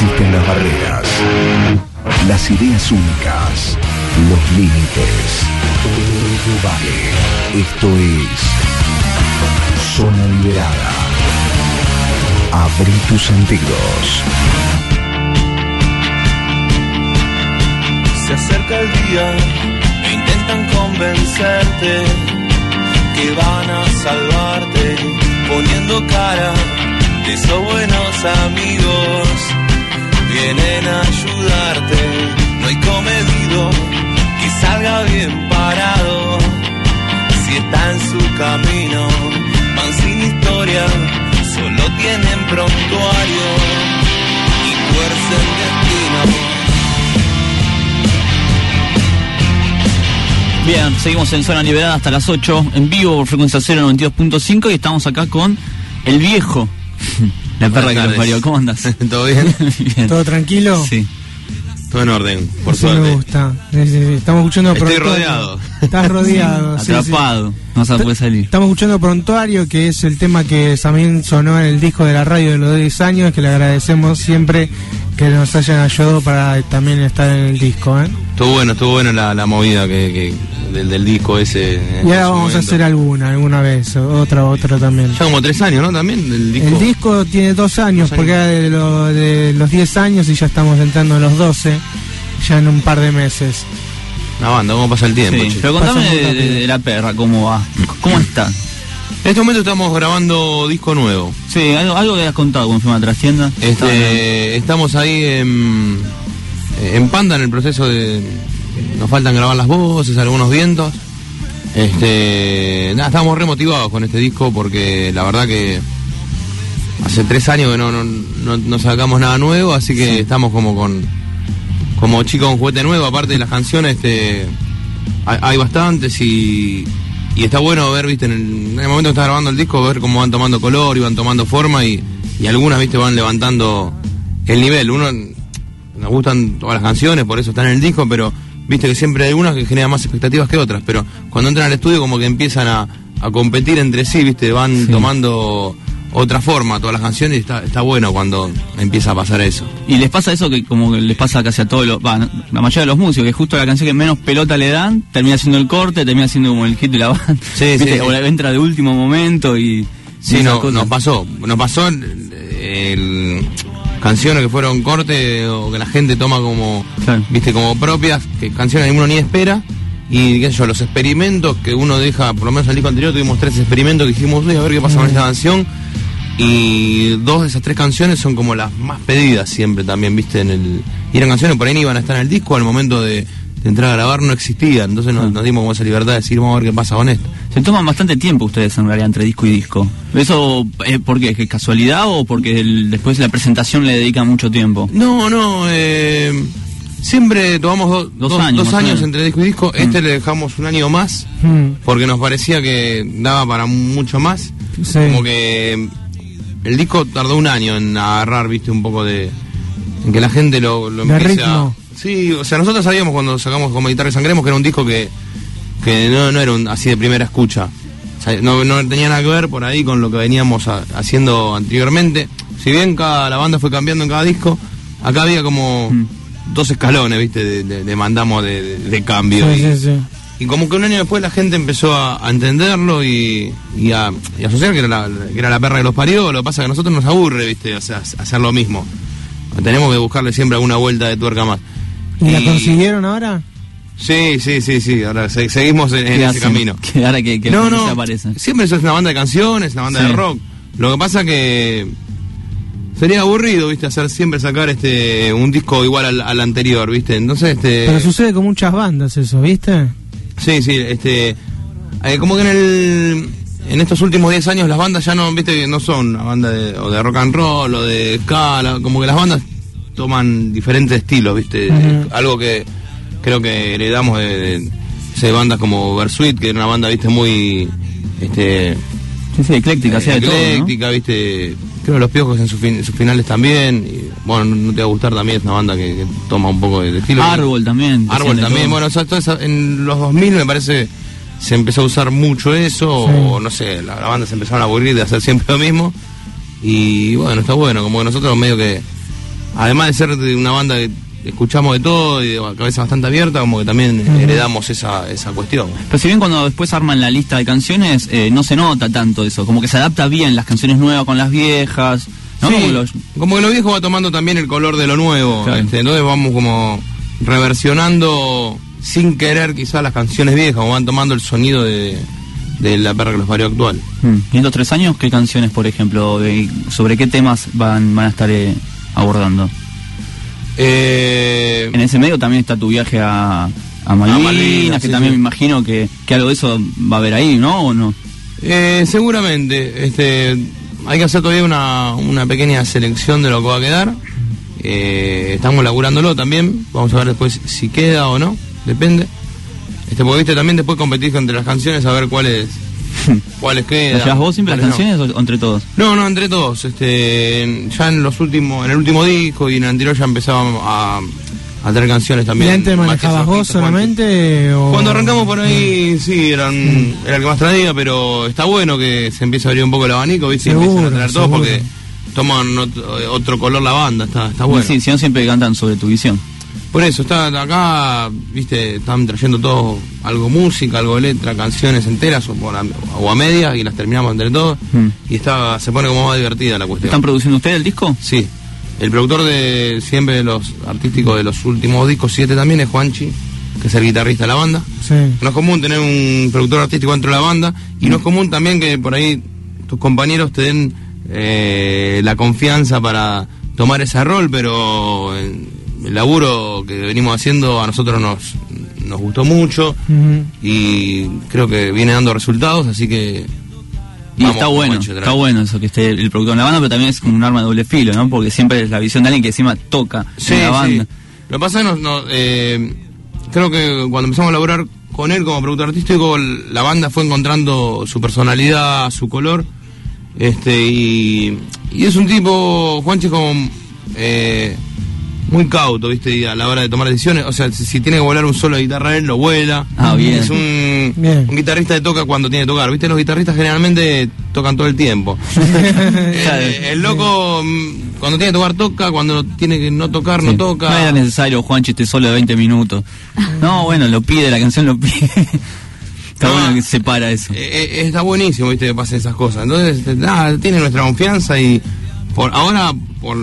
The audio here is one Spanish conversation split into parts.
existen las barreras, las ideas únicas, los límites. Todo vale. Esto es Zona Liberada. Abrí tus sentidos. Se acerca el día e intentan convencerte que van a salvarte poniendo cara de esos buenos amigos. Vienen a ayudarte, no hay comedido que salga bien parado. Si está en su camino, van sin historia, solo tienen prontuario y tuercen destino. Bien, seguimos en Zona Liberada hasta las 8, en vivo por frecuencia 092.5 y estamos acá con el viejo. La perra que nos tardes. parió. ¿Cómo andas? ¿Todo bien? Bien. ¿Todo tranquilo? Sí. Todo en orden, por Eso me suerte. gusta. Sí, sí, sí. Estamos escuchando Estoy rodeado. Estás rodeado. sí, sí. Atrapado. No se puede salir. Estamos escuchando Prontuario, que es el tema que también sonó en el disco de la radio de los 10 años, que le agradecemos siempre que nos hayan ayudado para también estar en el disco. ¿eh? Estuvo bueno, estuvo bueno la, la movida que, que- del, del disco ese. Y ahora vamos a momento. hacer alguna, alguna vez, otra, otra también. Ya como tres años, ¿no? También el disco. El disco tiene dos años, Dos porque años. era de, lo- de los 10 años y ya estamos entrando en los 12, ya en un par de meses. Una banda, ¿cómo pasa el tiempo? Sí, pero contame de, la perra, cómo va. ¿Cómo está? En este momento estamos grabando disco nuevo. Sí, algo, algo que has contado cuando fuimos a Trascienda. Este, estamos ahí en, en Panda en el proceso de. Nos faltan grabar las voces, algunos vientos. Este, nada, estamos remotivados con este disco porque la verdad que hace tres años que no, no, no- no sacamos nada nuevo, así que estamos como con como chicos con juguete nuevo, aparte de las canciones, este hay, hay bastantes y, y está bueno ver, viste, en el, en el momento que estás grabando el disco, ver cómo van tomando color y van tomando forma y, y algunas, viste, van levantando el nivel. Uno nos gustan todas las canciones, por eso están en el disco, pero viste que siempre hay algunas que generan más expectativas que otras, pero cuando entran al estudio como que empiezan a, a competir entre sí, viste, van Sí. tomando otra forma todas las canciones y está, está bueno cuando empieza a pasar eso. Y les pasa eso que como que les pasa casi a todos los, no, la mayoría de los músicos, que justo la canción que menos pelota le dan, termina siendo el corte, termina siendo como el hit de la banda. Sí, sí, O la entra de último momento y... Sí, no, cosas. nos pasó. Nos pasó el- el- canciones que fueron corte o que la gente toma como, Claro. viste, como propias, que canciones que uno ni espera. Y qué sé yo, los experimentos que uno deja, por lo menos el disco anterior tuvimos tres experimentos que dijimos, "Uy, a ver qué pasa con esta canción. Y dos de esas tres canciones son como las más pedidas siempre también, viste, en el. Y eran canciones por ahí ni iban a estar en el disco, al momento de, de entrar a grabar no existían. Entonces nos, nos dimos como esa libertad de decir, vamos a ver qué pasa con esto. Se toman bastante tiempo ustedes en realidad entre disco y disco. ¿Eso es porque es casualidad o porque el- después de la presentación le dedican mucho tiempo? No, no, eh, siempre tomamos do- Dos dos, años, dos entre disco y disco. Este le dejamos un año más Mm, porque nos parecía que daba para mucho más. Sí. Como que el disco tardó un año en agarrar, viste, un poco de. en que la gente lo, lo empiece a. Sí, o sea, nosotros sabíamos cuando sacamos como Guitarra y Sangremos que era un disco que, que no, no era un, así de primera escucha. O sea, no, no tenía nada que ver por ahí con lo que veníamos a- haciendo anteriormente. Si bien cada, la banda fue cambiando en cada disco, acá había como Mm. Dos escalones, viste, de, de- de mandamos de, de- de cambio. sí, y, sí, sí. y como que un año después la gente empezó a, a entenderlo y, y a, y a asociar que era, la, que era la perra que los parió. Lo que pasa es que a nosotros nos aburre, viste, o sea, hacer lo mismo. Tenemos que buscarle siempre alguna vuelta de tuerca más. ¿Y la consiguieron ahora? Sí, sí, sí, sí. Ahora se- seguimos en, en ¿Qué ese camino. Que ahora que, que no, no. Siempre eso es una banda de canciones, una banda Sí. de rock. Lo que pasa que sería aburrido, viste, hacer siempre sacar este un disco igual al, al anterior, viste. Entonces, este. Pero sucede con muchas bandas eso, ¿viste? Sí, sí, este. eh, como que en el. En estos últimos 10 años las bandas ya no, viste, no son una banda de, o de rock and roll o de ska, como que las bandas toman diferentes estilos, viste. Algo que creo que heredamos de, de, de bandas como Versuit, que era una banda, viste, muy. Este, Sí, sí, ecléctica, hacía de todo, viste. Creo que los piojos en sus, fin- en sus finales también. Y, bueno, no te va a gustar también, es una banda que, que toma un poco de, estilo. Árbol también. Árbol también, todo. bueno, o sea, esa- en los 2000 me parece se empezó a usar mucho eso, o no sé, la, la banda se empezaron a aburrir de hacer siempre lo mismo. Y bueno, está bueno, como que nosotros medio que además de ser de una banda que escuchamos de todo y de cabeza bastante abierta, como que también heredamos esa, esa cuestión. Pero si bien cuando después arman la lista de canciones, eh, no se nota tanto eso, como que se adapta bien las canciones nuevas con las viejas, ¿no? Sí, Como los- como que lo viejo va tomando también el color de lo nuevo. Claro. este, entonces vamos como reversionando sin querer quizás las canciones viejas, o van tomando el sonido de, de la perra que los parió actual. Mm. ¿Y en estos tres años qué canciones, por ejemplo, de- sobre qué temas van, van a estar eh, abordando? Eh, En ese medio también está tu viaje a, a Malvinas, Malvinas, que sí, también sí. me imagino que, que algo de eso va a haber ahí, ¿no? ¿O no? eh, seguramente, este, hay que hacer todavía una, una pequeña selección de lo que va a quedar. Eh, estamos laburándolo también, vamos a ver después si queda o no, depende. Este, porque viste también después competís entre las canciones a ver cuáles cuáles quedan. ¿Las vos siempre las no. canciones o, entre todos? No, no, entre todos. Este, ya en los últimos, en el último disco y en el anterior ya empezábamos a, a tener canciones ¿Y también. antes más manejabas vos solamente? O... Cuando arrancamos por ahí, sí, eran, era el que más traía, pero está bueno que se empiece a abrir un poco el abanico, ¿viste? Y Seguro, empiezan a traer todos seguro. porque toman otro, otro color la banda, está, está bueno. Sí, si no siempre cantan sobre tu visión. Por eso, está acá, viste, están trayendo todo, algo música, algo de letra, canciones enteras o, por a, o a medias y las terminamos entre todos. Mm. Y está, se pone como más divertida la cuestión. ¿Están produciendo ustedes el disco? Sí, el productor de siempre de los artísticos de los últimos discos, siete también, es Juanchi, que es el guitarrista de la banda. Sí. No es común tener un productor artístico dentro de la banda y no es común también que por ahí tus compañeros te den eh, la confianza para tomar ese rol, pero eh, el laburo que venimos haciendo a nosotros nos, nos gustó mucho y creo que viene dando resultados, así que... Y vamos está bueno, está bueno eso que esté el productor en la banda, pero también es como un arma de doble filo, ¿no? Porque siempre es la visión de alguien que encima toca Sí, en la banda. sí. Lo que pasa es que nos- nos, eh, creo que cuando empezamos a laburar con él como productor artístico, la banda fue encontrando su personalidad, su color. Este, y, y es un tipo, Juanchi es como eh, muy cauto, ¿viste? Y a la hora de tomar decisiones. O sea, si, si tiene que volar un solo de guitarra él, lo vuela. Ah, bien. Es un, Bien. un guitarrista que toca cuando tiene que tocar. ¿Viste? Los guitarristas generalmente tocan todo el tiempo. Eh, el loco, mm, cuando tiene que tocar, toca. Cuando tiene que no tocar, no toca. No era necesario, Juanchi, este solo de 20 minutos. No, bueno, lo pide, la canción lo pide. Está No, bueno que se para eso. Eh, eh, está buenísimo, viste, que pasen esas cosas. Entonces, nada, tiene nuestra confianza y por ahora, por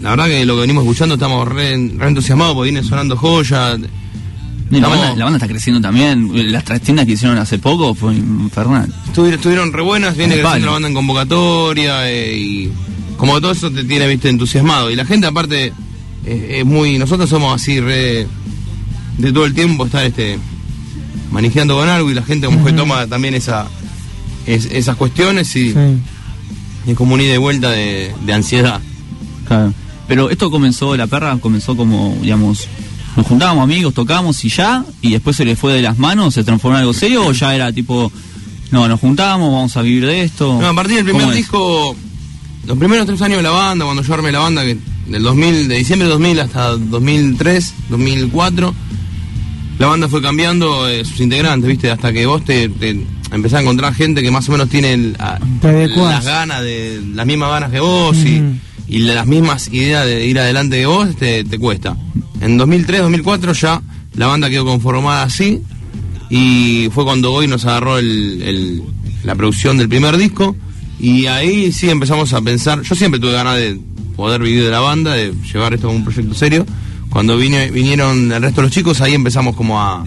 la verdad que lo que venimos escuchando estamos re, re entusiasmados porque viene sonando joya. La, banda, la banda está creciendo también. Las trastiendas que hicieron hace poco fue infernal. Estuvieron, estuvieron re buenas, viene creciendo palo. la banda en convocatoria eh, y como todo eso te tiene, viste, entusiasmado. Y la gente aparte eh, es muy, nosotros somos así re de todo el tiempo estar este manejando con algo y la gente como que toma también esa es- esas cuestiones y Sí. es como un ida y vuelta de, de ansiedad. Claro. Pero esto comenzó, la perra comenzó como, digamos, nos juntábamos amigos, tocábamos y ya, y después se le fue de las manos, se transformó en algo serio, o ya era tipo, no, nos juntamos, vamos a vivir de esto. No, a partir del primer disco, los primeros tres años de la banda, cuando yo armé la banda, que del 2000, de diciembre de 2000 hasta 2003, 2004, la banda fue cambiando eh, sus integrantes, ¿viste? Hasta que vos te, te empezás a encontrar gente que más o menos tiene el- a- las ganas de las mismas ganas que vos y, y las mismas ideas de ir adelante que vos, te, te cuesta. En 2003, 2004 ya la banda quedó conformada así y fue cuando hoy nos agarró el- el- la producción del primer disco y ahí sí empezamos a pensar, yo siempre tuve ganas de poder vivir de la banda, de llevar esto como un proyecto serio. Cuando vine- vinieron el resto de los chicos, ahí empezamos como a,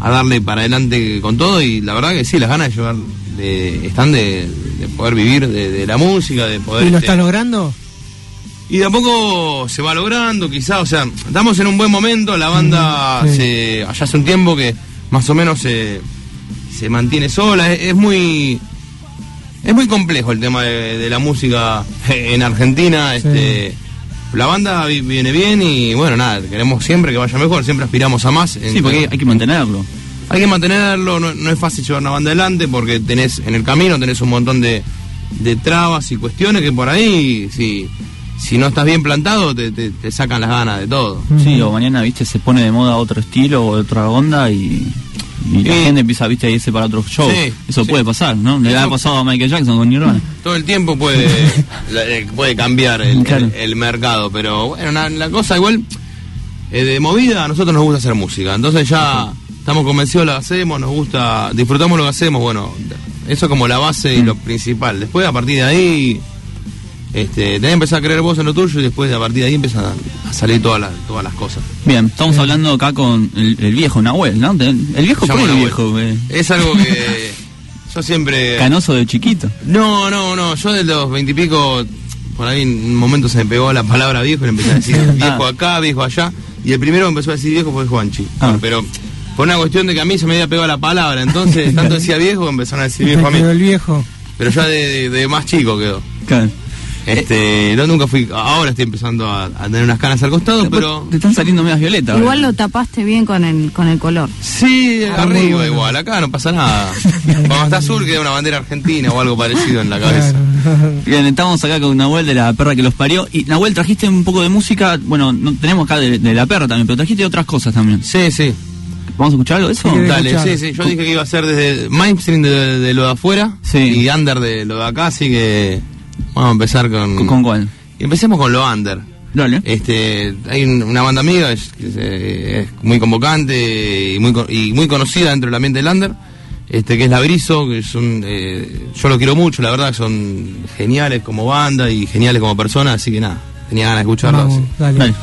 a darle para adelante con todo y la verdad que sí, las ganas de llevar, de, están de, de poder vivir de, de la música, de poder... ¿Y lo este, estás logrando? Y de a poco se va logrando, quizá, o sea, estamos en un buen momento, la banda Mm, sí. se, allá hace un tiempo que más o menos se, se mantiene sola, es, es muy es muy complejo el tema de, de la música en Argentina, este la banda vi- viene bien y bueno, nada, queremos siempre que vaya mejor, siempre aspiramos a más. Sí, porque hay que mantenerlo. Hay que mantenerlo, no, no es fácil llevar una banda adelante porque tenés en el camino tenés un montón de, de trabas y cuestiones que por ahí, si, si no estás bien plantado, te, te- te sacan las ganas de todo. Sí, o mañana, viste, se pone de moda otro estilo o otra onda y, y la gente empieza viste, a irse para otros shows. Sí, Eso sí. puede pasar, ¿no? Le ha pasado a Michael Jackson con Nirvana. Todo el tiempo puede, la- eh, puede cambiar el, Claro. el- el mercado, pero bueno, la, la cosa igual, eh, de movida a nosotros nos gusta hacer música, entonces ya estamos convencidos de lo que hacemos, nos gusta, disfrutamos lo que hacemos, bueno, eso es como la base y lo principal. Después a partir de ahí, este, tenés que empezar a creer vos en lo tuyo y después a partir de ahí empiezan a, a salir todas las, todas las cosas. Bien, estamos hablando acá con el, el viejo Nahuel, ¿no? El viejo, Se ¿por llama qué el viejo? eh? Es algo que yo siempre... Canoso de chiquito. No, no, no. Yo de los veintipico, por ahí en un momento se me pegó la palabra viejo y le empecé a decir viejo Ah. acá, viejo allá. Y el primero que empezó a decir viejo fue Juanchi. Ah. Bueno, pero por una cuestión de que a mí se me había pegado la palabra. Entonces, tanto decía viejo que empezaron a decir viejo a mí. quedó el viejo. Pero ya de, de- de más chico quedó. Claro. Este, no, nunca fui. Ahora estoy empezando a, a tener unas canas al costado, pero. Te están saliendo medias violetas. Igual lo tapaste bien con el, con el color. Sí, Ah, arriba bueno. igual. Acá no pasa nada. Cuando está azul queda una bandera argentina o algo parecido en la cabeza. Bien, estamos acá con Nahuel de la perra que los parió. Y Nahuel, trajiste un poco de música. Bueno, no, tenemos acá de, de la perra también, pero trajiste otras cosas también. Sí, sí. ¿Vamos a escuchar algo de eso? Sí, Dale, escuchar. sí, sí. Yo dije que iba a ser desde mainstream de, de lo de afuera Sí. y under de lo de acá, así que vamos a empezar con. ¿Con, con cuál? Empecemos con lo under. Dale. Este, hay un- una banda amiga es, que es, eh, es muy convocante y muy co- y muy conocida dentro del ambiente del under. Este, que es La Briso, que son, eh, yo lo quiero mucho, la verdad que son geniales como banda y geniales como personas, así que nada, tenía ganas de escucharlo. Vamos, así. dale. Dale.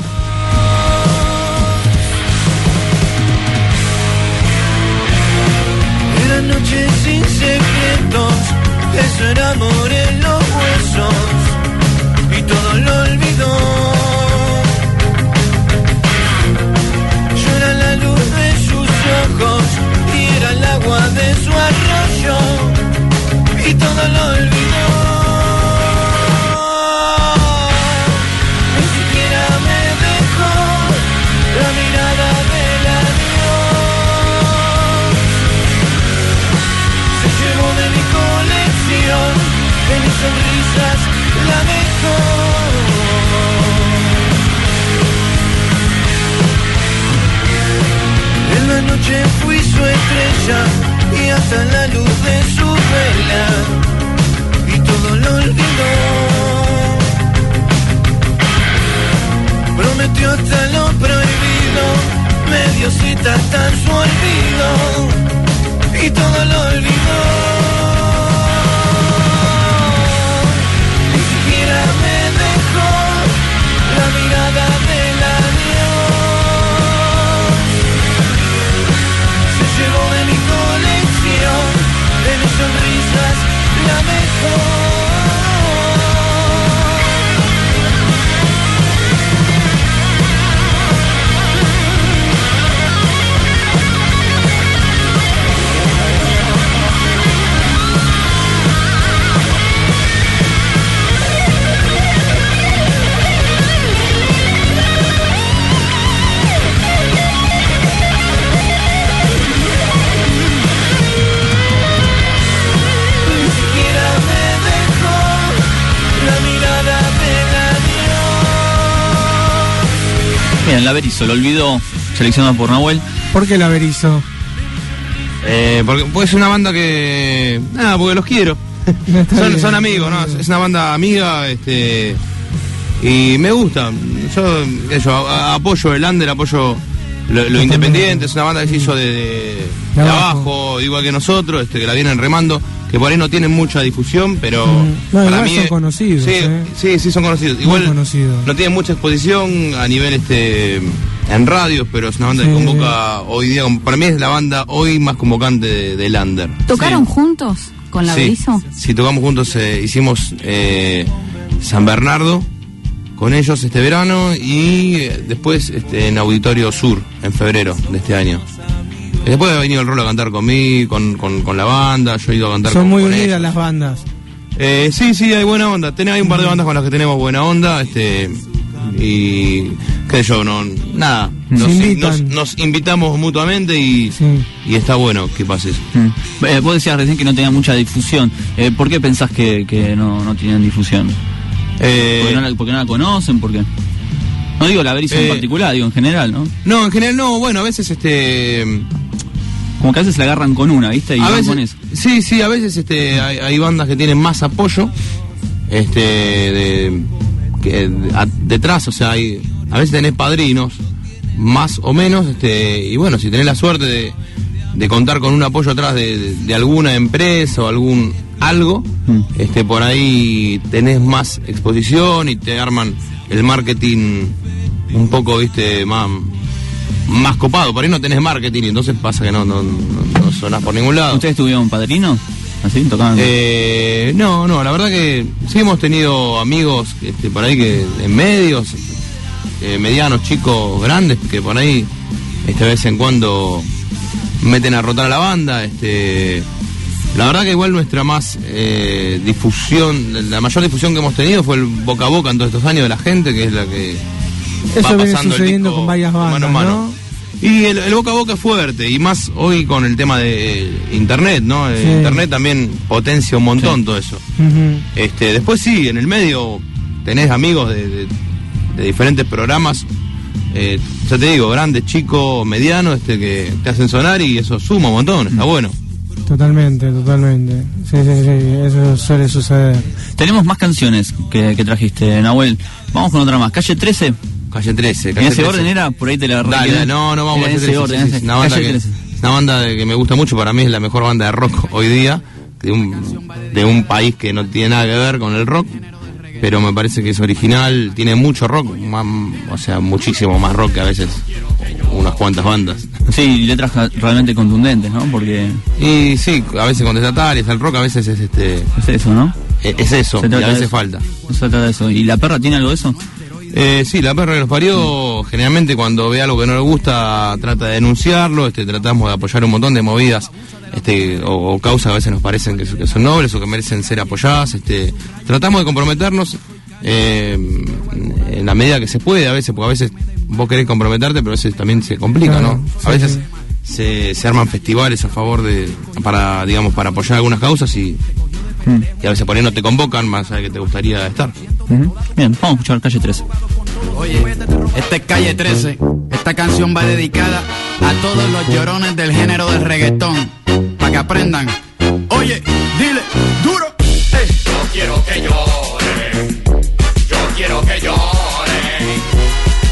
Bien, la Berizo, lo olvidó, seleccionado por Nahuel. ¿Por qué la Berizo? Eh, porque puede ser una banda que. Nada, porque los quiero. Son, bien. son amigos, ¿no? Es una banda amiga, este. Y me gusta. Yo, yo, a- apoyo el under, apoyo lo, lo independiente. Es una banda que se hizo de, de- De abajo. abajo, igual que nosotros, este, que la vienen remando. Que por ahí no tienen mucha difusión, pero. Mm. No, para mí son es- conocidos, Sí, ¿eh? sí, sí, son conocidos. Igual conocidos. no tienen mucha exposición a nivel este en radios, pero es una banda que convoca hoy día. Para mí es la banda hoy más convocante de- del under. ¿Tocaron juntos con la Sí, Berizo? sí, tocamos juntos, eh, hicimos eh, San Bernardo con ellos este verano y eh, después este, en Auditorio Sur en febrero de este año. Después ha venido el rol a cantar conmigo, con, con, con la banda, yo he ido a cantar Son con, muy con unidas ellos. las bandas. Eh, sí, sí, hay buena onda. Ten- hay un par de bandas con las que tenemos buena onda. Este, y qué sé yo, no, nada. Nos, invitan. nos- nos invitamos mutuamente y, Sí. y está bueno que pase eso. Mm. Eh, vos decías recién que no tenía mucha difusión. Eh, ¿Por qué pensás que, que no, no tienen difusión? Eh, ¿Porque no, la, porque no la conocen? ¿Por qué? No digo la Berizo en Eh, particular, digo en general, ¿no? No, en general no, bueno, a veces este Como que a veces la agarran con una, ¿viste? Y a van veces, con eso. sí, sí, a veces este, hay, hay bandas que tienen más apoyo, este, de, que de- a- detrás, o sea, hay, a veces tenés padrinos, más o menos, este, y bueno, si tenés la suerte de, de contar con un apoyo atrás de, de- alguna empresa o algún algo, Mm. este, por ahí tenés más exposición y te arman el marketing un poco, viste, más más copado, por ahí no tenés marketing y entonces pasa que no, no, no, no sonás por ningún lado. ¿Ustedes tuvieron padrinos? ¿Así? ¿Tocaban? Eh, no, no, la verdad que sí hemos tenido amigos este, por ahí que en medios, eh, medianos, chicos, grandes, que por ahí este, de vez en cuando meten a rotar a la banda. Este, la verdad que igual nuestra más eh, difusión, la mayor difusión que hemos tenido fue el boca a boca en todos estos años de la gente, que es la que Eso va viene pasando el sucediendo disco con varias mano bandas, en mano. ¿no? Y el, el boca a boca es fuerte, y más hoy con el tema de eh, internet, ¿no? Eh, Sí. Internet también potencia un montón Sí. todo eso. Este, después sí, en el medio tenés amigos de, de- de diferentes programas, eh, ya te digo, grandes, chicos, medianos, este, que te hacen sonar y eso suma un montón, está bueno. Totalmente, totalmente. Sí, sí, sí, eso suele suceder. Tenemos más canciones que, que trajiste, Nahuel. Vamos con otra más. Calle 13. Calle 13. En Calle ese 13. orden era, por ahí te la Dale, no, no vamos a en hacer ese eso, orden. sí, sí, ese. es una banda, Calle que, 13. una banda de- que me gusta mucho, para mí es la mejor banda de rock hoy día, de un, de un país que no tiene nada que ver con el rock, pero me parece que es original, tiene mucho rock, más- o sea, muchísimo más rock que a veces unas cuantas bandas. Sí, letras realmente contundentes, ¿no? Porque Y sí, a veces contestatarias, el rock a veces es este es eso, ¿no? e- es eso, y a veces falta. Se trata de eso. ¿Y la perra tiene algo de eso? Eh, sí, la perra que nos parió, generalmente cuando ve algo que no le gusta, trata de denunciarlo, este, tratamos de apoyar un montón de movidas este, o, o causas que a veces nos parecen que, que son nobles o que merecen ser apoyadas. Este, tratamos de comprometernos eh, en la medida que se puede, a veces, porque a veces vos querés comprometerte, pero a veces también se complica, Claro, ¿no? sí, A veces sí. se, se arman festivales a favor de, para, digamos, para apoyar algunas causas y, Mm. y a veces por ahí no te convocan más de que te gustaría estar. Bien, vamos a escuchar Calle 13. Oye, esta es calle 13. Esta canción va dedicada a todos los llorones del género del reggaetón. Para que aprendan. Oye, dile, duro. Ey. Yo quiero que llore. Yo quiero que llore.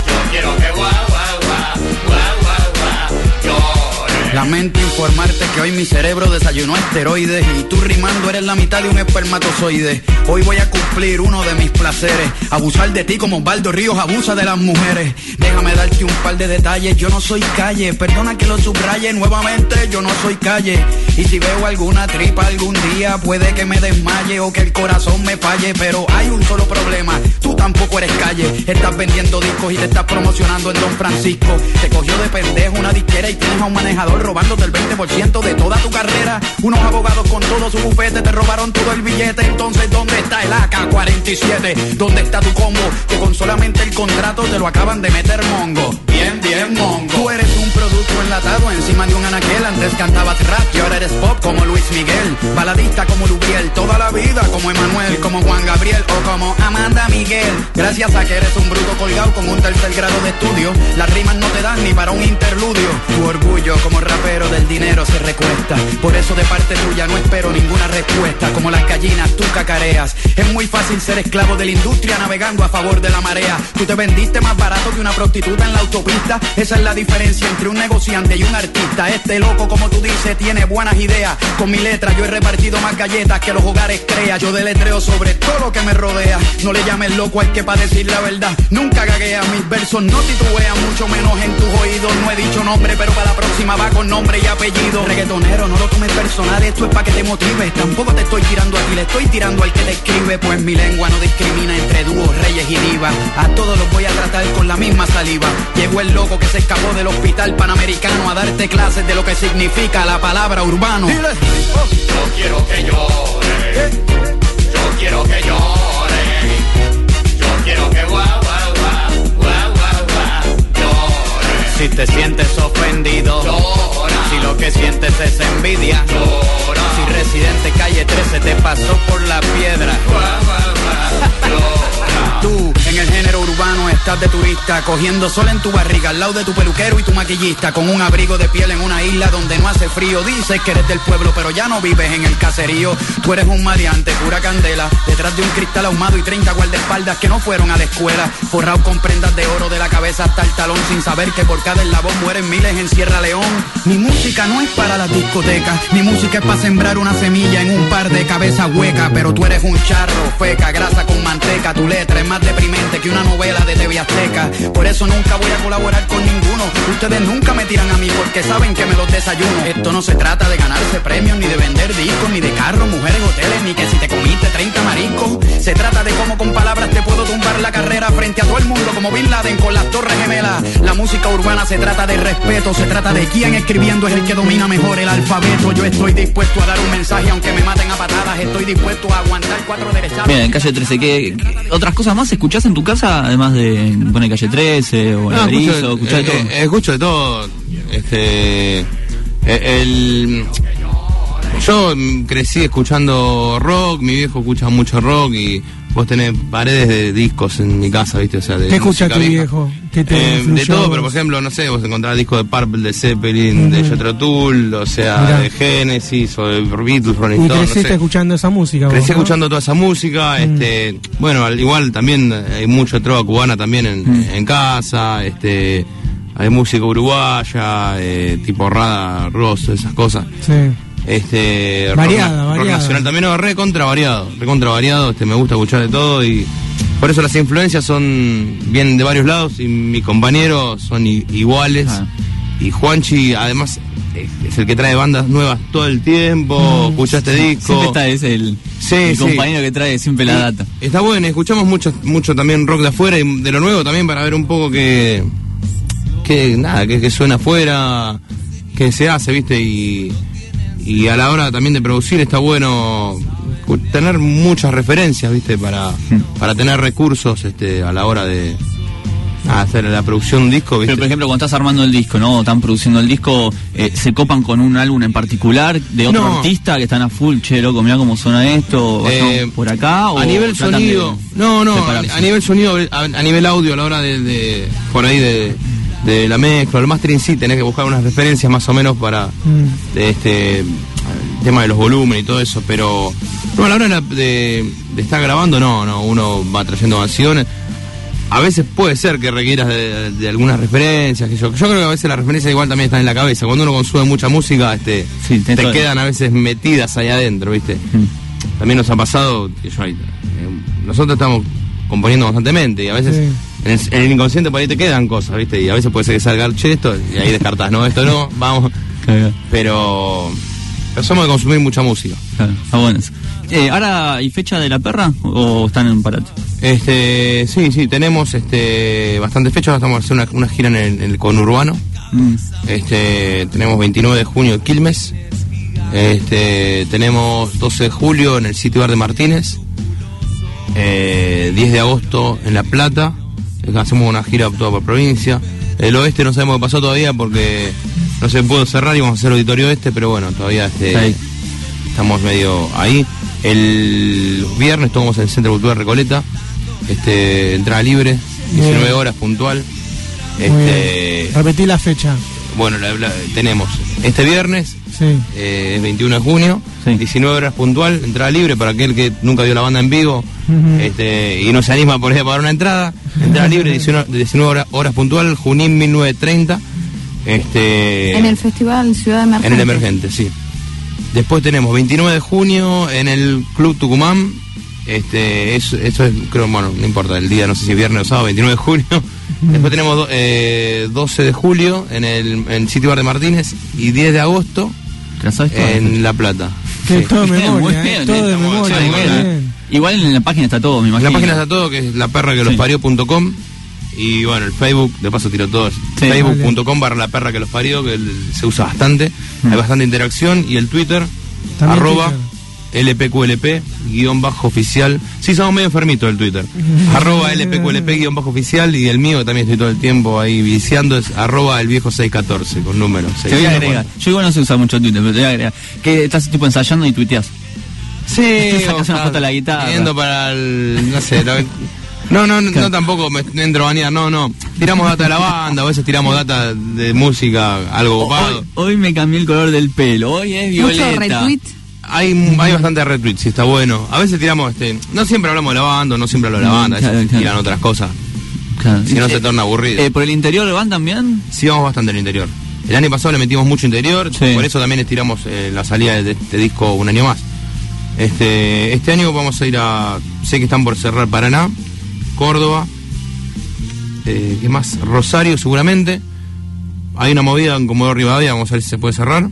Yo quiero que Lamento informarte que hoy mi cerebro desayunó esteroides y tú rimando eres la mitad de un espermatozoide. Hoy voy a cumplir uno de mis placeres, abusar de ti como Osvaldo Ríos abusa de las mujeres. Déjame darte un par de detalles, yo no soy calle, perdona que lo subraye nuevamente, yo no soy calle. Y si veo alguna tripa algún día, puede que me desmaye o que el corazón me falle, pero hay un solo problema, tú tampoco eres calle. Estás vendiendo discos y te estás promocionando en Don Francisco. Te cogió de pendejo una disquera y tienes a un manejador robándote el 20% de toda tu carrera. Unos abogados con todo su bufete te robaron todo el billete. Entonces, ¿dónde está el AK-47? ¿Dónde está tu combo? Que con solamente el contrato te lo acaban de meter mongo. Bien, bien, mongo. Tú eres un producto enlatado encima de un anaquel. Antes cantabas rap y ahora eres pop como Luis Miguel. Baladista como Lubriel. Toda la vida como Emanuel, como Juan Gabriel o como Amanda Miguel. Gracias a que eres un bruto colgado con un tercer grado de estudio. Las rimas no te dan ni para un interludio. Tu orgullo como rapero del dinero se recuesta. Por eso de parte tuya no espero ninguna respuesta. Como las gallinas tú cacareas. Es muy fácil ser esclavo de la industria navegando a favor de la marea. Tú te vendiste más barato que una prostituta en la autopista. Esa es la diferencia entre un negociante y un artista. Este loco, como tú dices, tiene buenas ideas. Con mi letra yo he repartido más galletas que los hogares crea. Yo deletreo sobre todo lo que me rodea. No le llames loco al que para decir la verdad. Nunca gaguea, mis versos no titubean, mucho menos en tus oídos. No he dicho nombre, pero para la próxima va con nombre y apellido. Reggaetonero, no lo tomes personal, esto es para que te motives. Tampoco te estoy tirando a ti, le estoy tirando al que te escribe. Pues mi lengua no discrimina entre dúos, reyes y divas. A todos los voy a tratar con la misma saliva. El loco que se escapó del hospital panamericano a darte clases de lo que significa la palabra urbano. Yo quiero que llore. Yo quiero que llore. Yo quiero que guau, guau, guau, guau, guau, guau, llore. Si te sientes ofendido, Llora. si lo que sientes es envidia, Llora. si Residente Calle 13 te pasó por la piedra. Guau, guau, guau, llora. Tú, en el género urbano estás de turista, cogiendo sol en tu barriga, al lado de tu peluquero y tu maquillista, con un abrigo de piel en una isla donde no hace frío. Dices que eres del pueblo, pero ya no vives en el caserío. Tú eres un maleante, pura candela, detrás de un cristal ahumado y 30 guardaespaldas que no fueron a la escuela, forrado con prendas de oro de la cabeza hasta el talón, sin saber que por cada eslabón mueren miles en Sierra León. Mi música no es para las discotecas, mi música es para sembrar una semilla en un par de cabezas huecas, pero tú eres un charro, feca, grasa con manteca, tu letra es más deprimente que una novela de TV Azteca. Por eso nunca voy a colaborar con ninguno. Ustedes nunca me tiran a mí porque saben que me los desayuno. Esto no se trata de ganarse premios, ni de vender discos, ni de carros, mujeres, hoteles, ni que si te comiste 30 mariscos. Se trata de cómo con palabras te puedo tumbar la carrera frente a todo el mundo como Bin Laden con las torres gemelas. La música urbana se trata de respeto, se trata de quién escribiendo es el que domina mejor el alfabeto. Yo estoy dispuesto a dar un mensaje aunque me maten a patadas. Estoy dispuesto a aguantar cuatro derechadas. Bien, en calle 13, ¿qué, qué otras cosas más escuchás en tu casa? Además de poner calle 13 o No, el escucho, de eh, todo. eh, escucho de todo. Este, eh, el, yo crecí escuchando rock, mi viejo escucha mucho rock y vos tenés paredes de discos en mi casa, ¿viste? O sea, de ¿Qué escucha tu vieja. viejo? ¿Qué te Eh, de todo, pero por ejemplo, no sé, vos encontrás discos de Purple, de Zeppelin, de. Jethro Tull, o sea, Mirá. de Genesis o de Beatles, Rolling Y Stones, no creciste sé. escuchando esa música. vos, Crecí ¿no? escuchando toda esa música, Mm. este, bueno, al igual también hay mucha trova cubana también en, Mm. en casa, este, hay música uruguaya, eh, tipo Rada, Ross, esas cosas. Sí. Este, rock Variada, rock, nacional también, no, re contra variado, re contra variado, este, me gusta escuchar de todo y por eso las influencias son, vienen de varios lados y mis compañeros son iguales Ah. y Juanchi además es, es el que trae bandas nuevas todo el tiempo, escucha este disco. Siempre está ese el, Sí, el sí. compañero que trae siempre la data. Está bueno, escuchamos mucho, mucho también rock de afuera y de lo nuevo también para ver un poco que, que nada, que, que suena afuera, que se hace, viste, y, y a la hora también de producir está bueno tener muchas referencias, viste, para, para tener recursos este, a la hora de hacer la producción de un disco, Pero viste. por ejemplo, cuando estás armando el disco, ¿no? O están produciendo el disco, eh, ¿se copan con un álbum en particular de otro No. artista que están a full, che, loco, mirá cómo suena esto, Eh, por acá? O a nivel sonido, no, no, a, nivel sonido, a, a nivel audio, a la hora de, de- por ahí de, de la mezcla, el mastering sí, tenés que buscar unas referencias más o menos para Mm. de este el tema de los volúmenes y todo eso, pero no, a la hora de, la- de- de estar grabando, no, no, uno va trayendo canciones. A veces puede ser que requieras de, de algunas referencias, que yo, yo creo que a veces las referencias igual también están en la cabeza. Cuando uno consume mucha música, este, Sí, te todo- quedan a veces metidas ahí adentro, ¿viste? Mm. También nos ha pasado que yo ahí, eh, nosotros estamos componiendo constantemente y a veces Sí. En, el, en el inconsciente por ahí te quedan cosas, ¿viste? Y a veces puede ser que salga che esto y ahí descartás, no, esto no, vamos. Pero, pero somos de consumir mucha música. claro, está bueno. Eh, ¿Ahora hay fecha de la perra o están en parate? Este, sí, sí, tenemos este bastantes fechas, estamos haciendo una, una gira en el, en el conurbano. Mm. Este, tenemos 29 de junio en Quilmes. Este, tenemos 12 de julio en el sitio bar de Martínez. Eh, 10 de agosto en La Plata. Hacemos una gira toda por provincia. El oeste no sabemos qué pasó todavía porque no se pudo cerrar y vamos a hacer auditorio este, pero bueno, todavía este, estamos medio ahí. El viernes estamos en el Centro Cultural Recoleta. Este, entrada libre, 19 Bien. horas puntual. Este. Repetí la fecha. Bueno, la- la- tenemos este viernes, Sí. eh, es 21 de junio, Sí. 19 horas puntual, entrada libre para aquel que nunca vio la banda en vivo este, y no se anima por ahí a pagar una entrada. Entrada libre, 19, 19 horas, horas puntual, Junín 1930. Este, En el Festival Ciudad Emergente. en el emergente, sí. Después tenemos 29 de junio en el Club Tucumán. Este, eso, eso es, creo, bueno, no importa el día, no sé si es viernes o sábado, 29 de junio. Después tenemos do- eh, 12 de julio en el, en sitio bar de Martínez y 10 de agosto en La Plata. Sí. todo memoria, bien, eh, todo de memoria. bien. Igual en la página está todo, me En imagino. la página está todo, que es la perra que los Sí. parió.com. Y bueno, el Facebook, de paso tiro todo. Sí. Facebook.com barra la perra que los parió, que se usa bastante. Mm. Hay bastante interacción. Y el Twitter, También arroba Twitter. LPQLP guion bajo oficial. Sí, somos medio enfermitos el Twitter. arroba LPQLP guion bajo oficial. Y el mío, que también estoy todo el tiempo ahí viciando, es arroba el viejo 614 con número. Te voy a agregar. Yo igual no sé usar mucho Twitter, pero te voy a agregar. Que estás tipo ensayando y tuiteas. Sí, Sacas una foto de la guitarra. Yendo para el, no sé, No, no, no, no tampoco me entro a bañar, no, no. Tiramos data de la banda, a veces tiramos data de música, algo copado. Hoy, hoy me cambié el color del pelo, hoy es Mucho violeta. retweet. Hay, hay bastante retweets, sí, está bueno. A veces tiramos, este, no siempre hablamos de la banda, no siempre hablo de la Mm, banda, a veces claro, claro. tiran otras cosas. Claro. Si no se torna aburrido. eh, ¿Por el interior van también? Sí, vamos bastante al interior. El año pasado le metimos mucho interior, Sí. por eso también estiramos eh, la salida de este disco un año más. Este, este año vamos a ir a. Sé que están por cerrar Paraná, Córdoba, eh, ¿qué más? Rosario seguramente. Hay una movida en Comodoro Rivadavia, vamos a ver si se puede cerrar.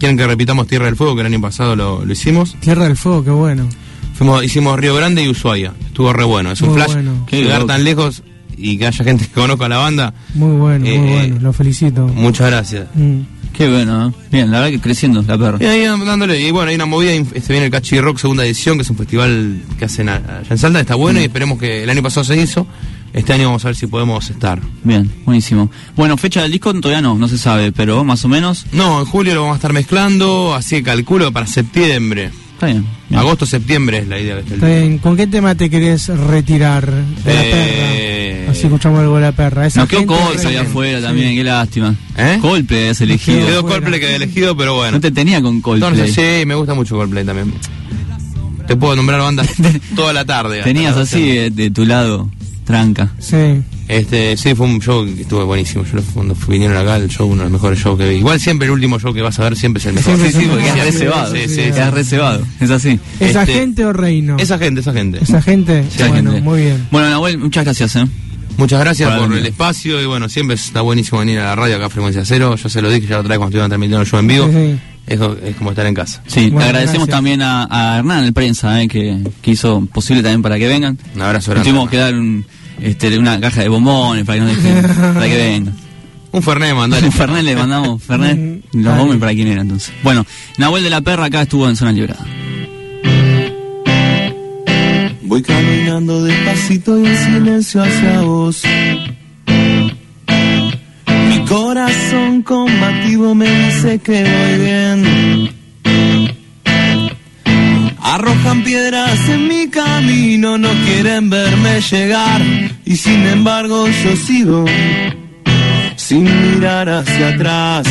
Quieren que repitamos Tierra del Fuego, que el año pasado lo, lo hicimos. Tierra del Fuego, qué bueno. Fuimos, hicimos Río Grande y Ushuaia. Estuvo re bueno. Es un Muy flash. bueno. Llegar tan lejos y que haya gente que conozca la banda. Muy bueno, Eh, muy eh, bueno. Lo felicito. Muchas gracias. Mm. Qué bueno, ¿eh? Bien, la verdad que creciendo la perra. Y ahí dándole, y bueno, hay una movida, este viene el Cachi Rock segunda edición, que es un festival que hacen allá en Salta, está bueno y esperemos que el año pasado se hizo, este año vamos a ver si podemos estar. Bien, buenísimo. Bueno, fecha del disco todavía no, no se sabe, pero más o menos No, en julio lo vamos a estar mezclando, así que calculo para septiembre, está bien. bien. agosto, septiembre es la idea que está el Está bien. ¿Con qué tema te querés retirar de la Eh, perra? Así escuchamos algo de la perra. Esa Nos quedó Coldplay reina. afuera Sí. también, qué lástima. ¿Eh? Coldplay habías elegido. Quedó. Coldplay que había elegido, pero bueno. No te tenía con Coldplay. Entonces sí, me gusta mucho Coldplay también. Te puedo nombrar bandas toda la tarde. Tenías así de tu lado, tranca. Sí. Este, sí, fue un show que estuvo buenísimo. Yo cuando fui- vinieron acá, el show, uno de los mejores shows que vi. Igual siempre el último show que vas a ver siempre es el mejor. Siempre Sí, sí, porque quedas sí, reservado. sí, sí, Quedas sí. reservado. Es así. ¿Esa Este, gente o reino? Esa gente, esa gente. Esa gente. Esa bueno, gente. muy bien. Bueno, Nahuel, muchas gracias, ¿eh? Muchas gracias Por el espacio y bueno, siempre está buenísimo venir a la radio acá a Frecuencia Cero. Yo se lo dije ya la otra vez cuando estuvieron transmitiendo el show en vivo. Sí, sí. Es, co- es como estar en casa. Sí, Bueno, le agradecemos gracias. también a, a Hernán, el prensa, ¿eh? que, que hizo posible también para que vengan. Un abrazo grande. Tuvimos que dar un, este, una caja de bombones para que, no dejen- para que vengan. Un Fernet, mandale. Fernet le mandamos, Fernet, Mm, los bombones para quién era entonces. Bueno, Nahuel de la Perra acá estuvo en Zona Librada. Voy caminando despacito y en silencio hacia vos. Mi corazón combativo me dice que voy bien. Arrojan piedras en mi camino, no quieren verme llegar. Y sin embargo yo sigo sin mirar hacia atrás.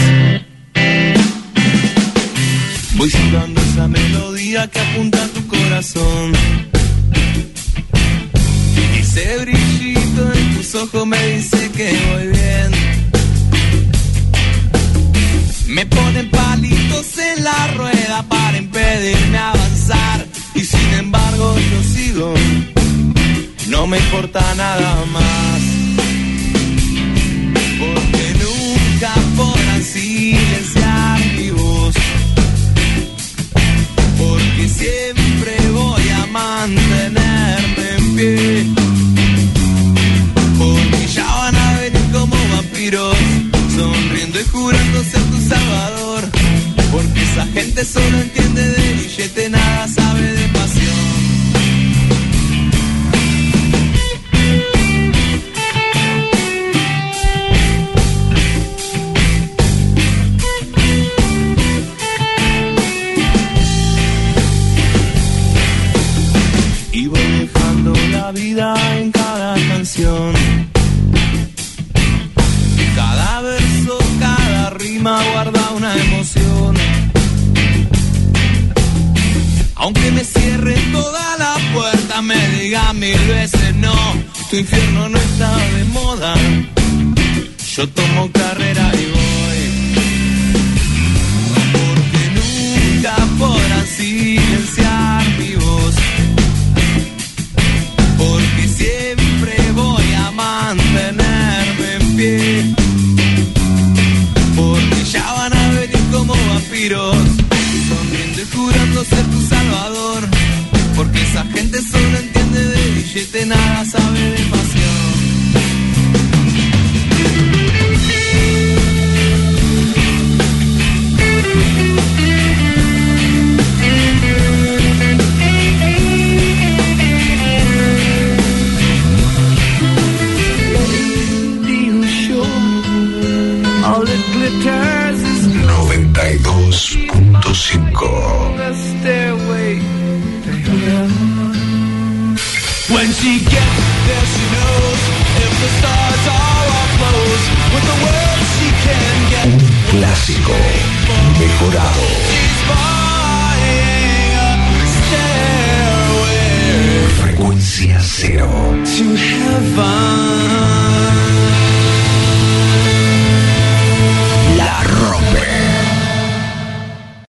Voy silbando esa melodía que apunta a tu corazón. Ese brillito en tus ojos me dice que voy bien. Me ponen palitos en la rueda para impedirme avanzar. Y sin embargo yo sigo. No me importa nada más. Sonriendo y jurando ser tu salvador. Porque esa gente solo entiende de billete, nada sabe de pasión. Gente solo entiende de billete, nada sabe